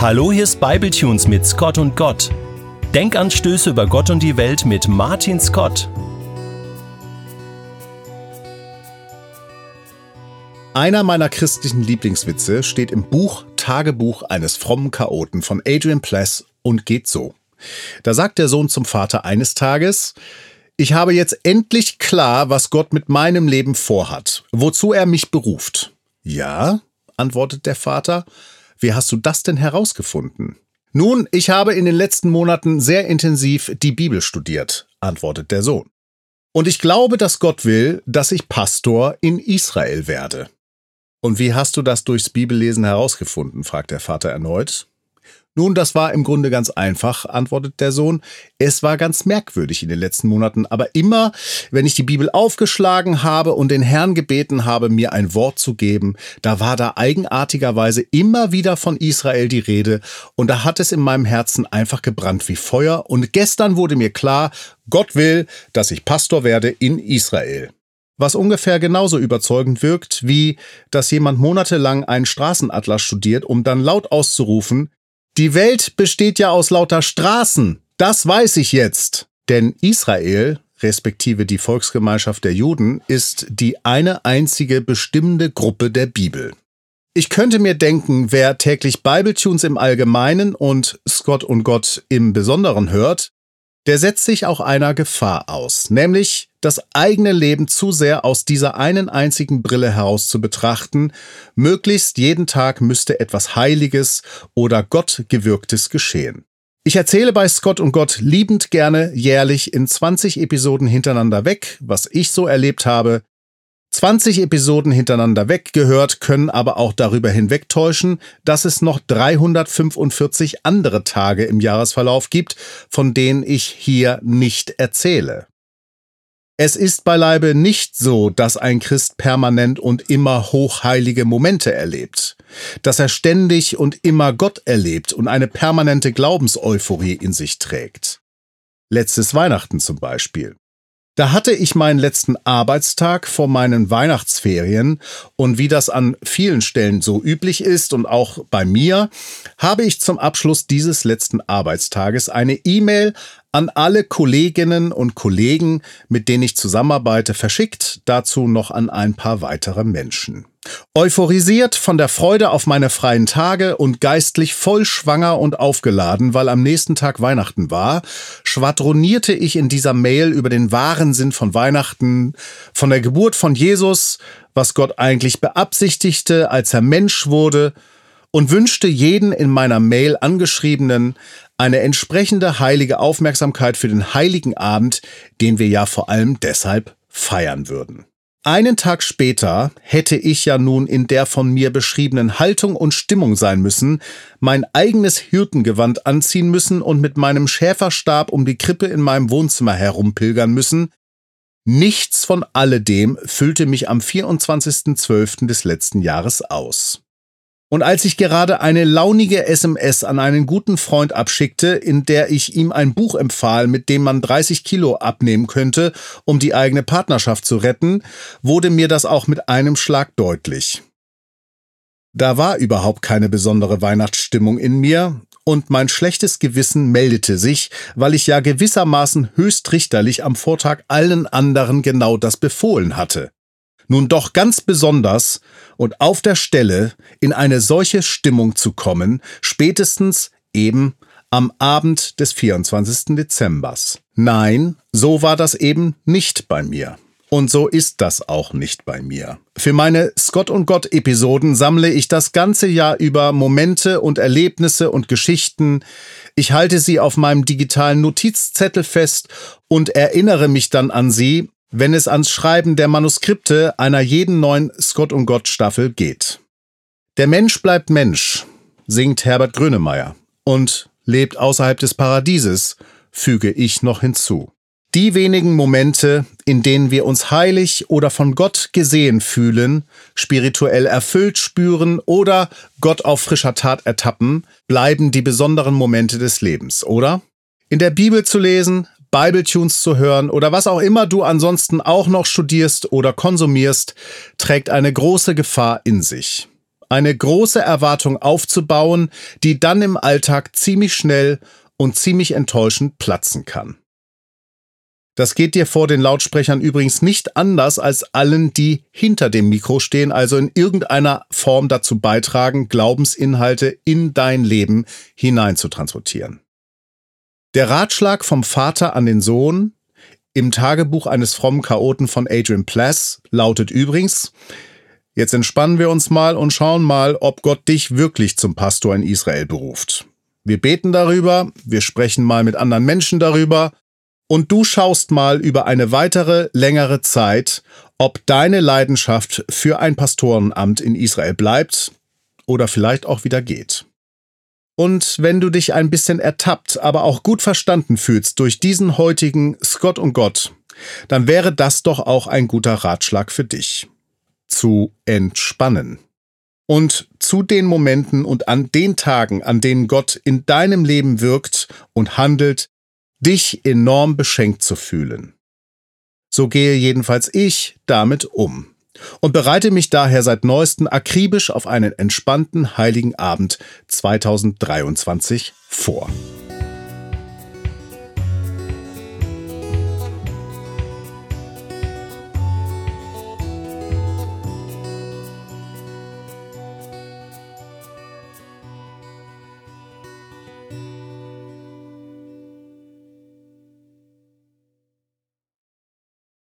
Hallo, hier ist Bibletunes mit Scott und Gott. Denkanstöße über Gott und die Welt mit Martin Scott. Einer meiner christlichen Lieblingswitze steht im Buch Tagebuch eines frommen Chaoten von Adrian Pless und geht so. Da sagt der Sohn zum Vater eines Tages, ich habe jetzt endlich klar, was Gott mit meinem Leben vorhat, wozu er mich beruft. Ja, antwortet der Vater, wie hast du das denn herausgefunden? Nun, ich habe in den letzten Monaten sehr intensiv die Bibel studiert, antwortet der Sohn. Und ich glaube, dass Gott will, dass ich Pastor in Israel werde. Und wie hast du das durchs Bibellesen herausgefunden? fragt der Vater erneut. Nun, das war im Grunde ganz einfach, antwortet der Sohn. Es war ganz merkwürdig in den letzten Monaten, aber immer, wenn ich die Bibel aufgeschlagen habe und den Herrn gebeten habe, mir ein Wort zu geben, da war da eigenartigerweise immer wieder von Israel die Rede. Und da hat es in meinem Herzen einfach gebrannt wie Feuer. Und gestern wurde mir klar, Gott will, dass ich Pastor werde in Israel. Was ungefähr genauso überzeugend wirkt, wie dass jemand monatelang einen Straßenatlas studiert, um dann laut auszurufen, die Welt besteht ja aus lauter Straßen. Das weiß ich jetzt. Denn Israel, respektive die Volksgemeinschaft der Juden, ist die eine einzige bestimmende Gruppe der Bibel. Ich könnte mir denken, wer täglich Bibletunes im Allgemeinen und Scott und Gott im Besonderen hört, der setzt sich auch einer Gefahr aus, nämlich das eigene Leben zu sehr aus dieser einen einzigen Brille heraus zu betrachten, möglichst jeden Tag müsste etwas Heiliges oder Gottgewirktes geschehen. Ich erzähle bei Scott und Gott liebend gerne jährlich in 20 Episoden hintereinander weg, was ich so erlebt habe, 20 Episoden hintereinander weggehört, können aber auch darüber hinwegtäuschen, dass es noch 345 andere Tage im Jahresverlauf gibt, von denen ich hier nicht erzähle. Es ist beileibe nicht so, dass ein Christ permanent und immer hochheilige Momente erlebt, dass er ständig und immer Gott erlebt und eine permanente Glaubenseuphorie in sich trägt. Letztes Weihnachten zum Beispiel. Da hatte ich meinen letzten Arbeitstag vor meinen Weihnachtsferien und wie das an vielen Stellen so üblich ist und auch bei mir, habe ich zum Abschluss dieses letzten Arbeitstages eine E-Mail an alle Kolleginnen und Kollegen, mit denen ich zusammenarbeite, verschickt, dazu noch an ein paar weitere Menschen. Euphorisiert von der Freude auf meine freien Tage und geistlich voll schwanger und aufgeladen, weil am nächsten Tag Weihnachten war, schwadronierte ich in dieser Mail über den wahren Sinn von Weihnachten, von der Geburt von Jesus, was Gott eigentlich beabsichtigte, als er Mensch wurde, und wünschte jeden in meiner Mail angeschriebenen eine entsprechende heilige Aufmerksamkeit für den heiligen Abend, den wir ja vor allem deshalb feiern würden. Einen Tag später hätte ich ja nun in der von mir beschriebenen Haltung und Stimmung sein müssen, mein eigenes Hirtengewand anziehen müssen und mit meinem Schäferstab um die Krippe in meinem Wohnzimmer herumpilgern müssen. Nichts von alledem füllte mich am 24.12. des letzten Jahres aus. Und als ich gerade eine launige SMS an einen guten Freund abschickte, in der ich ihm ein Buch empfahl, mit dem man 30 Kilo abnehmen könnte, um die eigene Partnerschaft zu retten, wurde mir das auch mit einem Schlag deutlich. Da war überhaupt keine besondere Weihnachtsstimmung in mir, und mein schlechtes Gewissen meldete sich, weil ich ja gewissermaßen höchst richterlich am Vortag allen anderen genau das befohlen hatte nun doch ganz besonders und auf der Stelle in eine solche Stimmung zu kommen, spätestens eben am Abend des 24. Dezembers. Nein, so war das eben nicht bei mir. Und so ist das auch nicht bei mir. Für meine Scott und Gott Episoden sammle ich das ganze Jahr über Momente und Erlebnisse und Geschichten. Ich halte sie auf meinem digitalen Notizzettel fest und erinnere mich dann an sie, wenn es ans Schreiben der Manuskripte einer jeden neuen Scott und Gott Staffel geht. Der Mensch bleibt Mensch, singt Herbert Grönemeyer, und lebt außerhalb des Paradieses, füge ich noch hinzu. Die wenigen Momente, in denen wir uns heilig oder von Gott gesehen fühlen, spirituell erfüllt spüren oder Gott auf frischer Tat ertappen, bleiben die besonderen Momente des Lebens, oder? In der Bibel zu lesen, Bibletunes zu hören oder was auch immer du ansonsten auch noch studierst oder konsumierst, trägt eine große Gefahr in sich. eine große Erwartung aufzubauen, die dann im Alltag ziemlich schnell und ziemlich enttäuschend platzen kann. Das geht dir vor den Lautsprechern übrigens nicht anders als allen, die hinter dem Mikro stehen, also in irgendeiner Form dazu beitragen, Glaubensinhalte in dein Leben hinein zu transportieren. Der Ratschlag vom Vater an den Sohn im Tagebuch eines frommen Chaoten von Adrian Plass lautet übrigens, jetzt entspannen wir uns mal und schauen mal, ob Gott dich wirklich zum Pastor in Israel beruft. Wir beten darüber, wir sprechen mal mit anderen Menschen darüber und du schaust mal über eine weitere längere Zeit, ob deine Leidenschaft für ein Pastorenamt in Israel bleibt oder vielleicht auch wieder geht. Und wenn du dich ein bisschen ertappt, aber auch gut verstanden fühlst durch diesen heutigen Scott und Gott, dann wäre das doch auch ein guter Ratschlag für dich. Zu entspannen. Und zu den Momenten und an den Tagen, an denen Gott in deinem Leben wirkt und handelt, dich enorm beschenkt zu fühlen. So gehe jedenfalls ich damit um und bereite mich daher seit neuestem akribisch auf einen entspannten heiligen Abend 2023 vor.